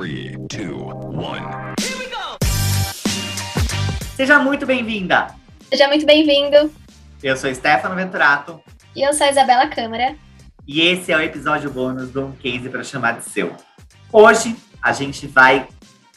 3, 2, 1. Seja muito bem-vinda! Seja muito bem-vindo. Eu sou Stefano Venturato E eu sou a Isabela Câmara. e esse é o episódio bônus do Um Case para Chamar de Seu. Hoje a gente vai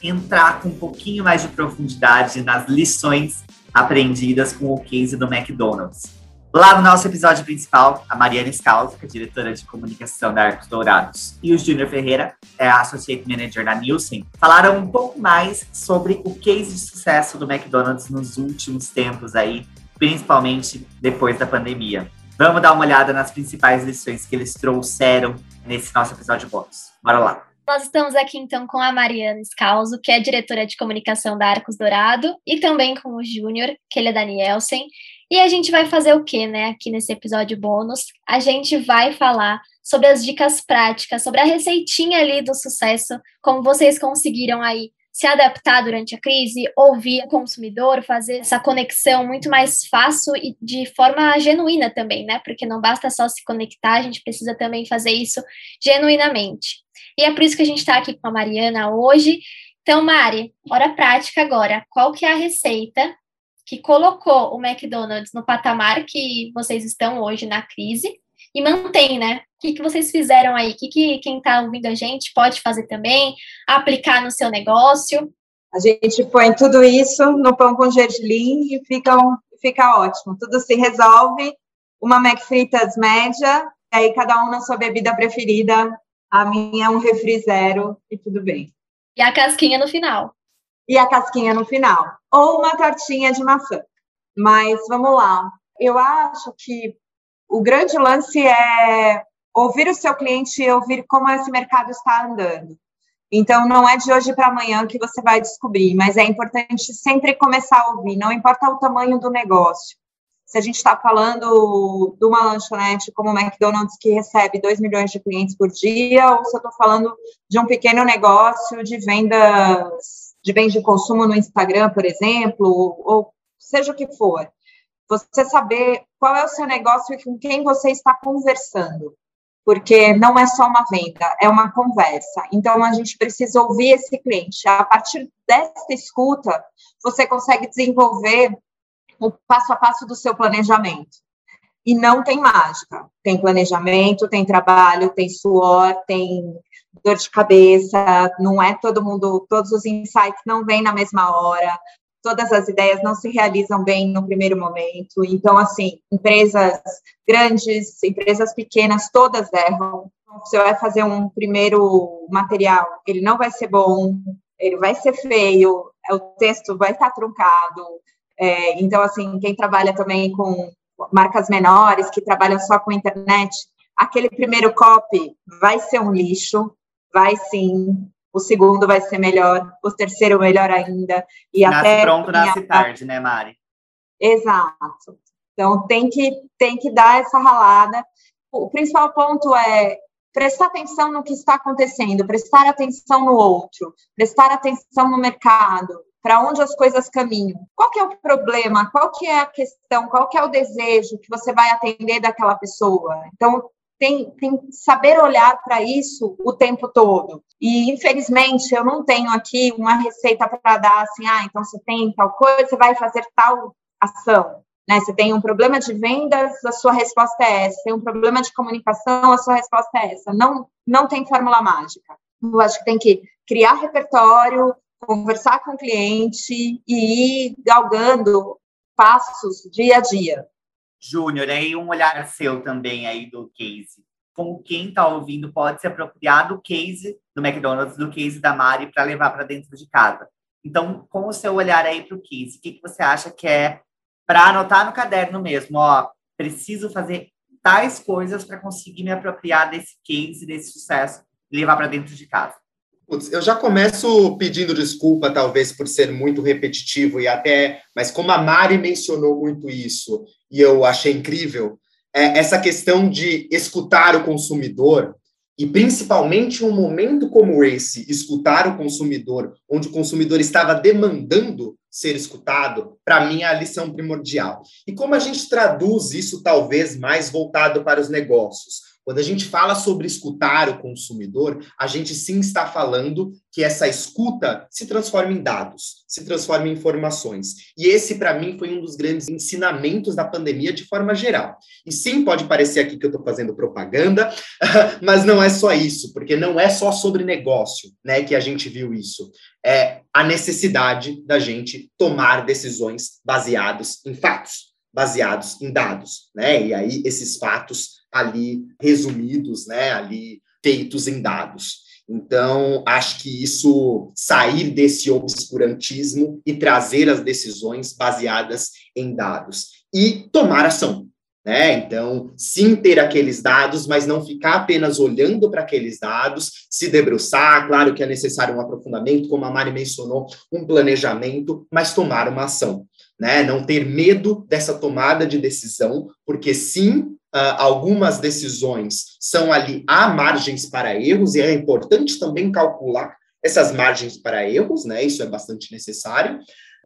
entrar com um pouquinho mais de profundidade nas lições aprendidas com o case do McDonald's. Lá no nosso episódio principal, a Mariana é diretora de comunicação da Arcos Dourados, e o Júnior Ferreira, é Associate Manager da Nielsen, falaram um pouco mais sobre o case de sucesso do McDonald's nos últimos tempos aí, principalmente depois da pandemia. Vamos dar uma olhada nas principais lições que eles trouxeram nesse nosso episódio bônus. Bora lá! Nós estamos aqui então com a Mariana Scalzo, que é diretora de comunicação da Arcos Dourado, e também com o Júnior, que ele é da Nielsen. E a gente vai fazer o quê, né, aqui nesse episódio bônus? A gente vai falar sobre as dicas práticas, sobre a receitinha ali do sucesso, como vocês conseguiram aí se adaptar durante a crise, ouvir o consumidor, fazer essa conexão muito mais fácil e de forma genuína também, né? Porque não basta só se conectar, a gente precisa também fazer isso genuinamente. E é por isso que a gente está aqui com a Mariana hoje. Então, Mari, hora prática agora. Qual que é a receita que colocou o McDonald's no patamar que vocês estão hoje na crise e mantém, né? O que, que vocês fizeram aí? O que, que quem está ouvindo a gente pode fazer também? Aplicar no seu negócio? A gente põe tudo isso no pão com gergelim e fica, um, fica ótimo. Tudo se resolve. Uma McFritas média, e aí cada um na sua bebida preferida. A minha é um refri zero e tudo bem. E a casquinha no final. E a casquinha no final. Ou uma tortinha de maçã. Mas vamos lá. Eu acho que o grande lance é ouvir o seu cliente e ouvir como esse mercado está andando. Então, não é de hoje para amanhã que você vai descobrir, mas é importante sempre começar a ouvir, não importa o tamanho do negócio. Se a gente está falando de uma lanchonete como o McDonald's, que recebe 2 milhões de clientes por dia, ou se eu estou falando de um pequeno negócio de vendas de bens de consumo no Instagram, por exemplo, ou seja o que for. Você saber qual é o seu negócio e com quem você está conversando porque não é só uma venda, é uma conversa. Então, a gente precisa ouvir esse cliente. A partir desta escuta, você consegue desenvolver o passo a passo do seu planejamento. E não tem mágica. Tem planejamento, tem trabalho, tem suor, tem dor de cabeça. Não é todo mundo, todos os insights não vêm na mesma hora todas as ideias não se realizam bem no primeiro momento. Então, assim, empresas grandes, empresas pequenas, todas erram. Você vai fazer um primeiro material, ele não vai ser bom, ele vai ser feio, o texto vai estar truncado. É, então, assim, quem trabalha também com marcas menores, que trabalham só com internet, aquele primeiro copy vai ser um lixo, vai sim, o segundo vai ser melhor, o terceiro melhor ainda. E nasce até pronto, nasce tarde, né, Mari? Exato. Então tem que tem que dar essa ralada. O principal ponto é prestar atenção no que está acontecendo, prestar atenção no outro, prestar atenção no mercado, para onde as coisas caminham. Qual que é o problema? Qual que é a questão? Qual que é o desejo que você vai atender daquela pessoa? Então, tem, tem que saber olhar para isso o tempo todo. E, infelizmente, eu não tenho aqui uma receita para dar assim, ah, então você tem tal coisa, você vai fazer tal ação. Né? Você tem um problema de vendas, a sua resposta é essa. Tem um problema de comunicação, a sua resposta é essa. Não, não tem fórmula mágica. Eu acho que tem que criar repertório, conversar com o cliente e ir galgando passos dia a dia. Júnior, aí um olhar seu também aí do case. Com quem está ouvindo pode se apropriar do case do McDonald's, do case da Mari, para levar para dentro de casa. Então, com o seu olhar aí para o case, o que, que você acha que é para anotar no caderno mesmo? Ó, preciso fazer tais coisas para conseguir me apropriar desse case, desse sucesso e levar para dentro de casa. Putz, eu já começo pedindo desculpa, talvez, por ser muito repetitivo e até, mas como a Mari mencionou muito isso e eu achei incrível, é essa questão de escutar o consumidor e principalmente um momento como esse, escutar o consumidor, onde o consumidor estava demandando ser escutado, para mim é a lição primordial. E como a gente traduz isso talvez mais voltado para os negócios? Quando a gente fala sobre escutar o consumidor, a gente sim está falando que essa escuta se transforma em dados, se transforma em informações. E esse, para mim, foi um dos grandes ensinamentos da pandemia de forma geral. E sim, pode parecer aqui que eu estou fazendo propaganda, mas não é só isso, porque não é só sobre negócio né, que a gente viu isso. É a necessidade da gente tomar decisões baseadas em fatos baseados em dados, né? E aí esses fatos ali resumidos, né? Ali feitos em dados. Então, acho que isso sair desse obscurantismo e trazer as decisões baseadas em dados e tomar ação. Né? Então, sim ter aqueles dados, mas não ficar apenas olhando para aqueles dados, se debruçar, claro que é necessário um aprofundamento, como a Mari mencionou, um planejamento, mas tomar uma ação né? Não ter medo dessa tomada de decisão, porque sim, Uh, algumas decisões são ali, há margens para erros, e é importante também calcular essas margens para erros, né? Isso é bastante necessário,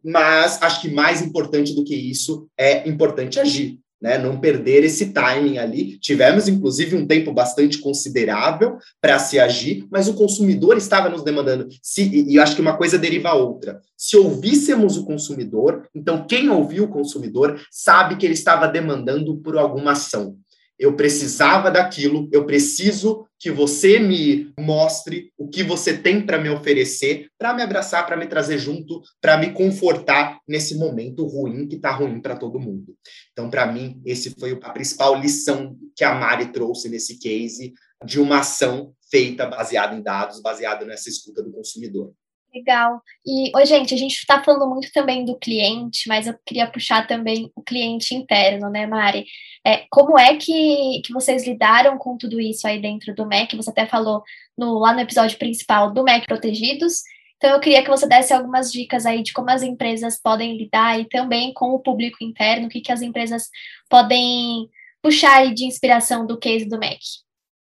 mas acho que mais importante do que isso é importante agir né, não perder esse timing ali. Tivemos, inclusive, um tempo bastante considerável para se agir, mas o consumidor estava nos demandando. Se, e, acho que uma coisa deriva a outra. Se ouvíssemos o consumidor, então quem ouviu o consumidor sabe que ele estava demandando por alguma ação eu precisava daquilo, eu preciso que você me mostre o que você tem para me oferecer, para me abraçar, para me trazer junto, para me confortar nesse momento ruim que está ruim para todo mundo. Então, para mim, esse foi a principal lição que a Mari trouxe nesse case de uma ação feita baseada em dados, baseada nessa escuta do consumidor. Legal. E, oi, gente, a gente está falando muito também do cliente, mas eu queria puxar também o cliente interno, né, Mari? É, como é que, que vocês lidaram com tudo isso aí dentro do MEC? Você até falou no, lá no episódio principal do MEC Protegidos. Então, eu queria que você desse algumas dicas aí de como as empresas podem lidar e também com o público interno, o que, que as empresas podem puxar aí de inspiração do case do MEC.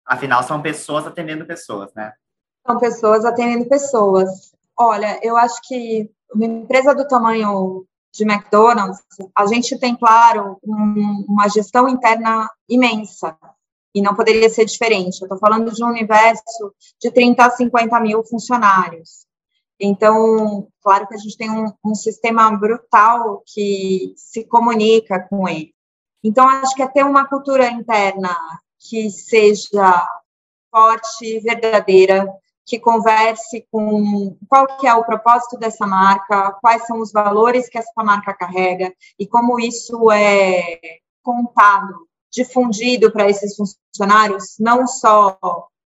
Afinal, são pessoas atendendo pessoas, né? São pessoas atendendo pessoas. Olha, eu acho que uma empresa do tamanho de McDonald's, a gente tem, claro, um, uma gestão interna imensa, e não poderia ser diferente. Eu estou falando de um universo de 30 a 50 mil funcionários. Então, claro que a gente tem um, um sistema brutal que se comunica com ele. Então, acho que é ter uma cultura interna que seja forte, verdadeira, que converse com qual que é o propósito dessa marca, quais são os valores que essa marca carrega e como isso é contado, difundido para esses funcionários, não só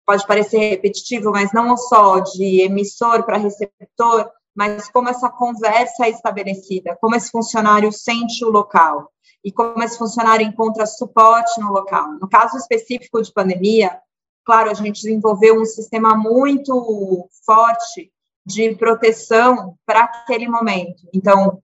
pode parecer repetitivo, mas não só de emissor para receptor, mas como essa conversa é estabelecida, como esse funcionário sente o local e como esse funcionário encontra suporte no local. No caso específico de pandemia, Claro, a gente desenvolveu um sistema muito forte de proteção para aquele momento. Então,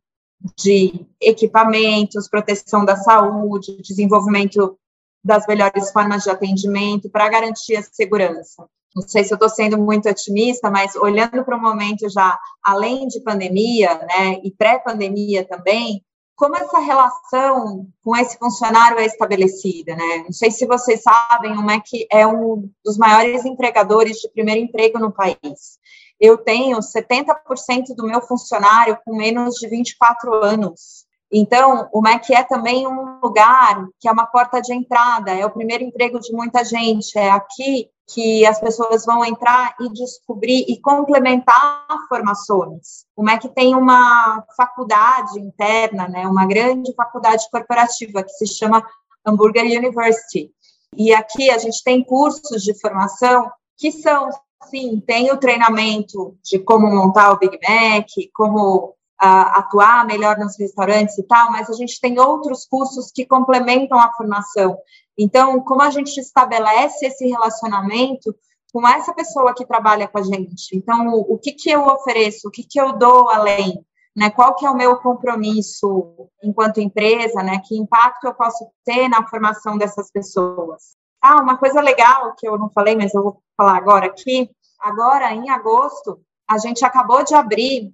de equipamentos, proteção da saúde, desenvolvimento das melhores formas de atendimento para garantir a segurança. Não sei se eu estou sendo muito otimista, mas olhando para o momento já além de pandemia, né, e pré-pandemia também, como essa relação com esse funcionário é estabelecida, né? Não sei se vocês sabem, o MEC é um dos maiores empregadores de primeiro emprego no país. Eu tenho 70% do meu funcionário com menos de 24 anos. Então, o MEC é também um lugar que é uma porta de entrada, é o primeiro emprego de muita gente, é aqui que as pessoas vão entrar e descobrir e complementar formações. O MEC tem uma faculdade interna, né, uma grande faculdade corporativa que se chama Hamburger University. E aqui a gente tem cursos de formação que são, sim, tem o treinamento de como montar o Big Mac, como atuar melhor nos restaurantes e tal, mas a gente tem outros cursos que complementam a formação. Então, como a gente estabelece esse relacionamento com essa pessoa que trabalha com a gente? Então, o, que, que eu ofereço? O que, que eu dou além? Né, qual que é o meu compromisso enquanto empresa, né, que impacto eu posso ter na formação dessas pessoas. Ah, uma coisa legal que eu não falei, mas eu vou falar agora aqui, agora em agosto, a gente acabou de abrir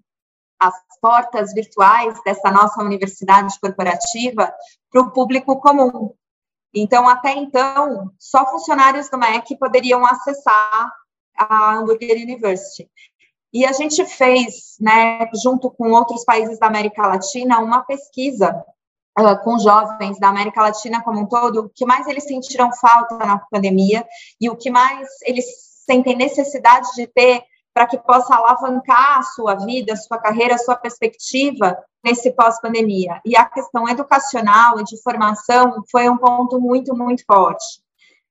as portas virtuais dessa nossa universidade corporativa para o público comum. Então, até então, só funcionários do MEC poderiam acessar a Hamburger University. E a gente fez, né, junto com outros países da América Latina, uma pesquisa uh, com jovens da América Latina como um todo, o que mais eles sentiram falta na pandemia e o que mais eles sentem necessidade de ter para que possa alavancar a sua vida, a sua carreira, a sua perspectiva nesse pós-pandemia. E a questão educacional e de formação foi um ponto muito, muito forte.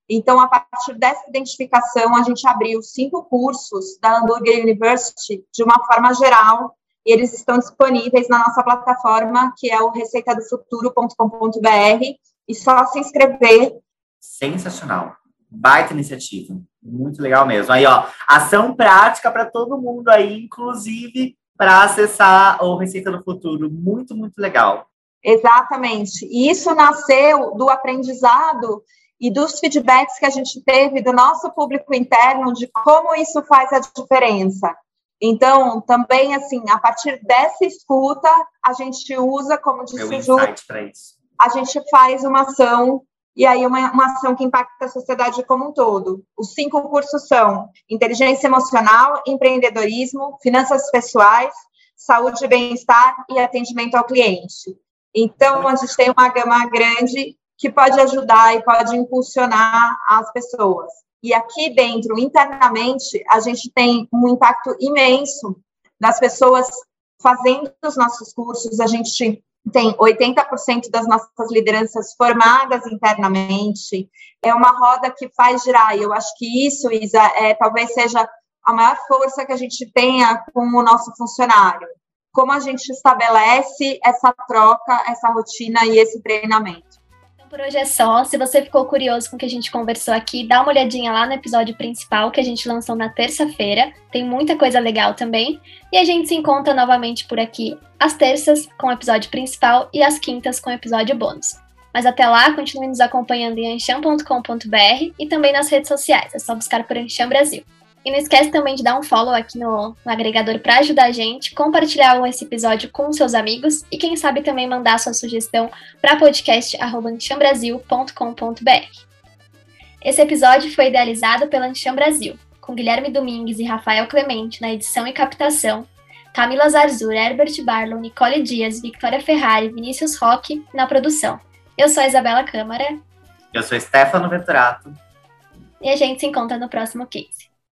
Então, a partir dessa identificação, a gente abriu cinco cursos da Hamburger University de uma forma geral, e eles estão disponíveis na nossa plataforma, que é o receitadofuturo.com.br, e só se inscrever. Sensacional. Baita iniciativa. Muito legal mesmo. Aí, ó, ação prática para todo mundo aí, inclusive para acessar o Receita do Futuro. Muito, muito legal. Exatamente. E isso nasceu do aprendizado e dos feedbacks que a gente teve do nosso público interno de como isso faz a diferença. Então, também, assim, a partir dessa escuta, a gente usa, como disse o Ju, a gente faz uma ação, e aí uma, uma ação que impacta a sociedade como um todo. Os cinco cursos são inteligência emocional, empreendedorismo, finanças pessoais, saúde e bem-estar e atendimento ao cliente. Então, a gente tem uma gama grande que pode ajudar e pode impulsionar as pessoas. E aqui dentro, internamente, a gente tem um impacto imenso das pessoas fazendo os nossos cursos. A gente tem 80% das nossas lideranças formadas internamente. É uma roda que faz girar. E eu acho que isso, Isa, é, talvez seja a maior força que a gente tenha com o nosso funcionário. Como a gente estabelece essa troca, essa rotina e esse treinamento por hoje é só. Se você ficou curioso com o que a gente conversou aqui, dá uma olhadinha lá no episódio principal que a gente lançou na terça-feira. Tem muita coisa legal também. E a gente se encontra novamente por aqui às terças com o episódio principal e às quintas com o episódio bônus. Mas até lá, continue nos acompanhando em ancham.com.br e também nas redes sociais. É só buscar por Ancham Brasil. E não esquece também de dar um follow aqui no, no agregador para ajudar a gente, compartilhar esse episódio com seus amigos e quem sabe também mandar sua sugestão para podcast@anchambrasil.com.br. Esse episódio foi idealizado pela Ancham Brasil, com Guilherme Domingues e Rafael Clemente na edição e captação, Camila Zarzur, Herbert Barlow, Nicole Dias, Victoria Ferrari, Vinícius Roque na produção. Eu sou a Isabela Câmara. Eu sou Stefano Veturato. E a gente se encontra no próximo case.